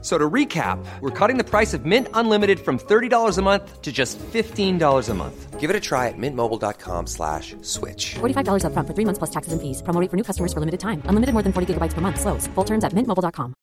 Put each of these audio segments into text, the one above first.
So to recap, we're cutting the price of Mint Unlimited from $30 a month to just $15 a month. Give it a try at mintmobile.com slash switch. $45 upfront for three months plus taxes and fees. Promo rate for new customers for limited time. Unlimited more than 40 gigabytes per month. Slows. Full terms at mintmobile.com.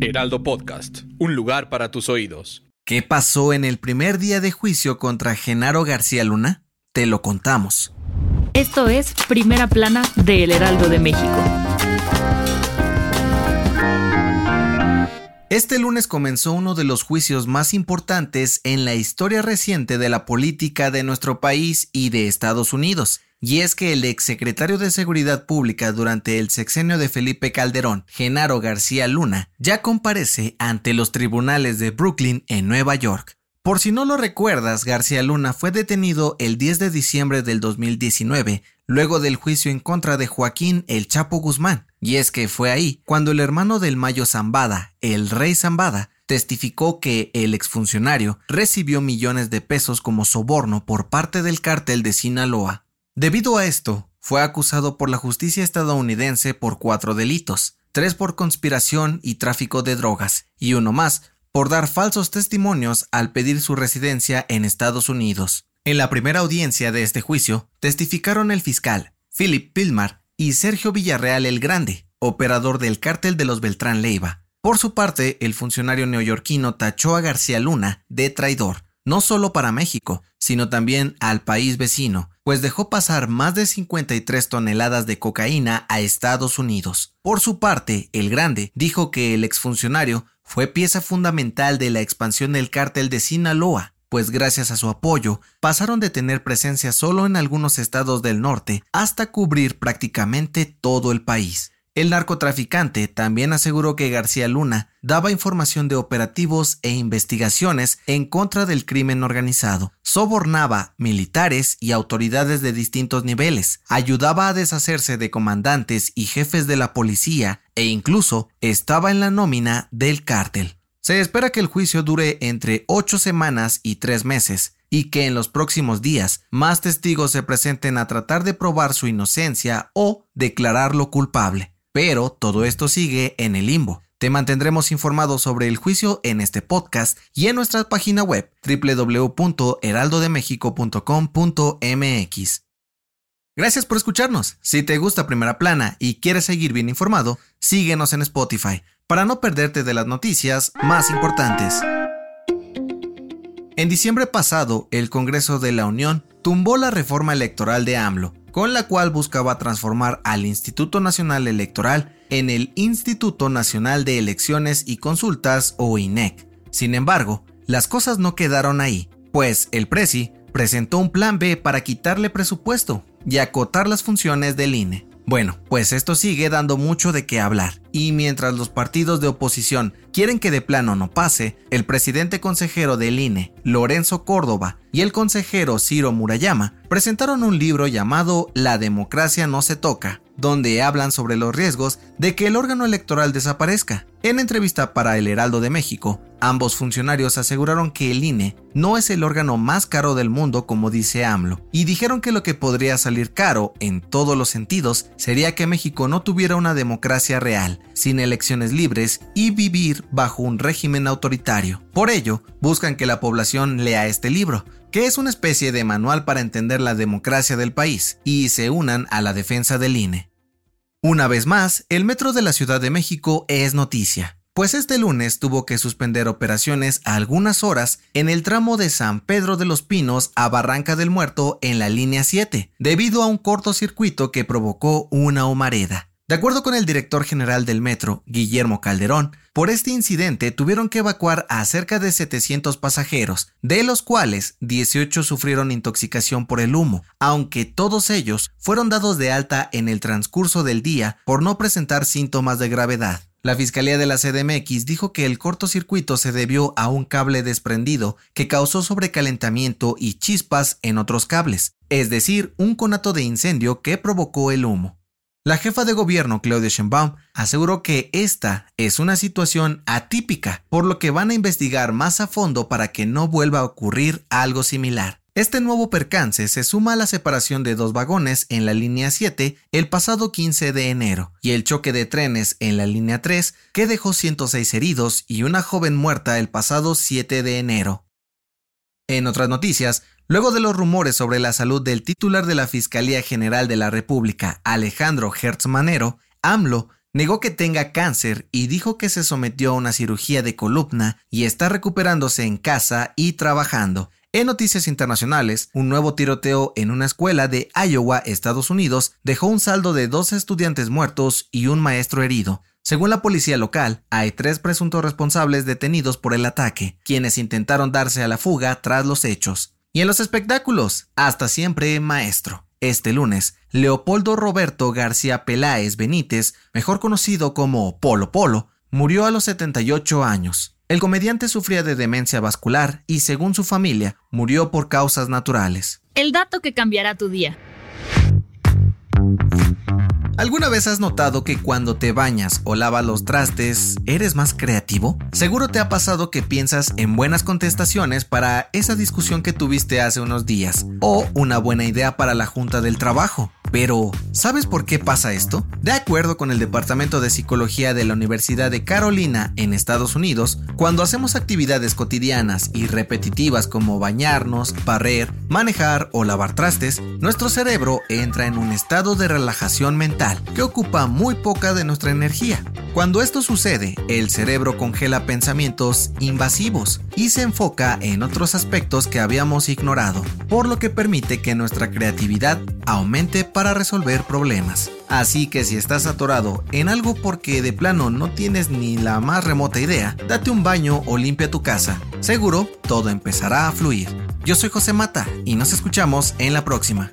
Heraldo Podcast, un lugar para tus oídos. ¿Qué pasó en el primer día de juicio contra Genaro García Luna? Te lo contamos. Esto es Primera Plana de El Heraldo de México. Este lunes comenzó uno de los juicios más importantes en la historia reciente de la política de nuestro país y de Estados Unidos. Y es que el exsecretario de Seguridad Pública durante el sexenio de Felipe Calderón, Genaro García Luna, ya comparece ante los tribunales de Brooklyn en Nueva York. Por si no lo recuerdas, García Luna fue detenido el 10 de diciembre del 2019, luego del juicio en contra de Joaquín El Chapo Guzmán. Y es que fue ahí cuando el hermano del Mayo Zambada, el rey Zambada, testificó que el exfuncionario recibió millones de pesos como soborno por parte del cártel de Sinaloa. Debido a esto, fue acusado por la justicia estadounidense por cuatro delitos, tres por conspiración y tráfico de drogas, y uno más por dar falsos testimonios al pedir su residencia en Estados Unidos. En la primera audiencia de este juicio, testificaron el fiscal, Philip Pilmar, y Sergio Villarreal el Grande, operador del cártel de los Beltrán Leiva. Por su parte, el funcionario neoyorquino tachó a García Luna de traidor, no solo para México, sino también al país vecino, pues dejó pasar más de 53 toneladas de cocaína a Estados Unidos. Por su parte, el Grande dijo que el exfuncionario fue pieza fundamental de la expansión del cártel de Sinaloa, pues gracias a su apoyo pasaron de tener presencia solo en algunos estados del norte hasta cubrir prácticamente todo el país. El narcotraficante también aseguró que García Luna daba información de operativos e investigaciones en contra del crimen organizado, sobornaba militares y autoridades de distintos niveles, ayudaba a deshacerse de comandantes y jefes de la policía e incluso estaba en la nómina del cártel. Se espera que el juicio dure entre ocho semanas y tres meses, y que en los próximos días más testigos se presenten a tratar de probar su inocencia o declararlo culpable. Pero todo esto sigue en el limbo. Te mantendremos informado sobre el juicio en este podcast y en nuestra página web www.heraldodemexico.com.mx. Gracias por escucharnos. Si te gusta Primera Plana y quieres seguir bien informado, síguenos en Spotify para no perderte de las noticias más importantes. En diciembre pasado, el Congreso de la Unión tumbó la reforma electoral de AMLO, con la cual buscaba transformar al Instituto Nacional Electoral en el Instituto Nacional de Elecciones y Consultas o INEC. Sin embargo, las cosas no quedaron ahí, pues el Presi presentó un plan B para quitarle presupuesto y acotar las funciones del INE. Bueno, pues esto sigue dando mucho de qué hablar, y mientras los partidos de oposición quieren que de plano no pase, el presidente consejero del INE, Lorenzo Córdoba, y el consejero Ciro Murayama presentaron un libro llamado La democracia no se toca, donde hablan sobre los riesgos de que el órgano electoral desaparezca. En entrevista para El Heraldo de México, ambos funcionarios aseguraron que el INE no es el órgano más caro del mundo como dice AMLO, y dijeron que lo que podría salir caro en todos los sentidos sería que México no tuviera una democracia real, sin elecciones libres y vivir bajo un régimen autoritario. Por ello, buscan que la población lea este libro, que es una especie de manual para entender la democracia del país, y se unan a la defensa del INE. Una vez más, el metro de la Ciudad de México es noticia, pues este lunes tuvo que suspender operaciones algunas horas en el tramo de San Pedro de los Pinos a Barranca del Muerto en la línea 7, debido a un cortocircuito que provocó una humareda. De acuerdo con el director general del metro, Guillermo Calderón, por este incidente tuvieron que evacuar a cerca de 700 pasajeros, de los cuales 18 sufrieron intoxicación por el humo, aunque todos ellos fueron dados de alta en el transcurso del día por no presentar síntomas de gravedad. La Fiscalía de la CDMX dijo que el cortocircuito se debió a un cable desprendido que causó sobrecalentamiento y chispas en otros cables, es decir, un conato de incendio que provocó el humo. La jefa de gobierno, Claudia Sheinbaum, aseguró que esta es una situación atípica, por lo que van a investigar más a fondo para que no vuelva a ocurrir algo similar. Este nuevo percance se suma a la separación de dos vagones en la línea 7 el pasado 15 de enero y el choque de trenes en la línea 3 que dejó 106 heridos y una joven muerta el pasado 7 de enero. En otras noticias, luego de los rumores sobre la salud del titular de la Fiscalía General de la República, Alejandro Hertz Manero, AMLO negó que tenga cáncer y dijo que se sometió a una cirugía de columna y está recuperándose en casa y trabajando. En noticias internacionales, un nuevo tiroteo en una escuela de Iowa, Estados Unidos, dejó un saldo de dos estudiantes muertos y un maestro herido. Según la policía local, hay tres presuntos responsables detenidos por el ataque, quienes intentaron darse a la fuga tras los hechos. Y en los espectáculos, hasta siempre maestro. Este lunes, Leopoldo Roberto García Peláez Benítez, mejor conocido como Polo Polo, murió a los 78 años. El comediante sufría de demencia vascular y, según su familia, murió por causas naturales. El dato que cambiará tu día. ¿Alguna vez has notado que cuando te bañas o lavas los trastes eres más creativo? Seguro te ha pasado que piensas en buenas contestaciones para esa discusión que tuviste hace unos días o una buena idea para la junta del trabajo. Pero, ¿sabes por qué pasa esto? De acuerdo con el Departamento de Psicología de la Universidad de Carolina en Estados Unidos, cuando hacemos actividades cotidianas y repetitivas como bañarnos, barrer, manejar o lavar trastes, nuestro cerebro entra en un estado de relajación mental que ocupa muy poca de nuestra energía. Cuando esto sucede, el cerebro congela pensamientos invasivos y se enfoca en otros aspectos que habíamos ignorado, por lo que permite que nuestra creatividad aumente para resolver problemas. Así que si estás atorado en algo porque de plano no tienes ni la más remota idea, date un baño o limpia tu casa. Seguro, todo empezará a fluir. Yo soy José Mata y nos escuchamos en la próxima.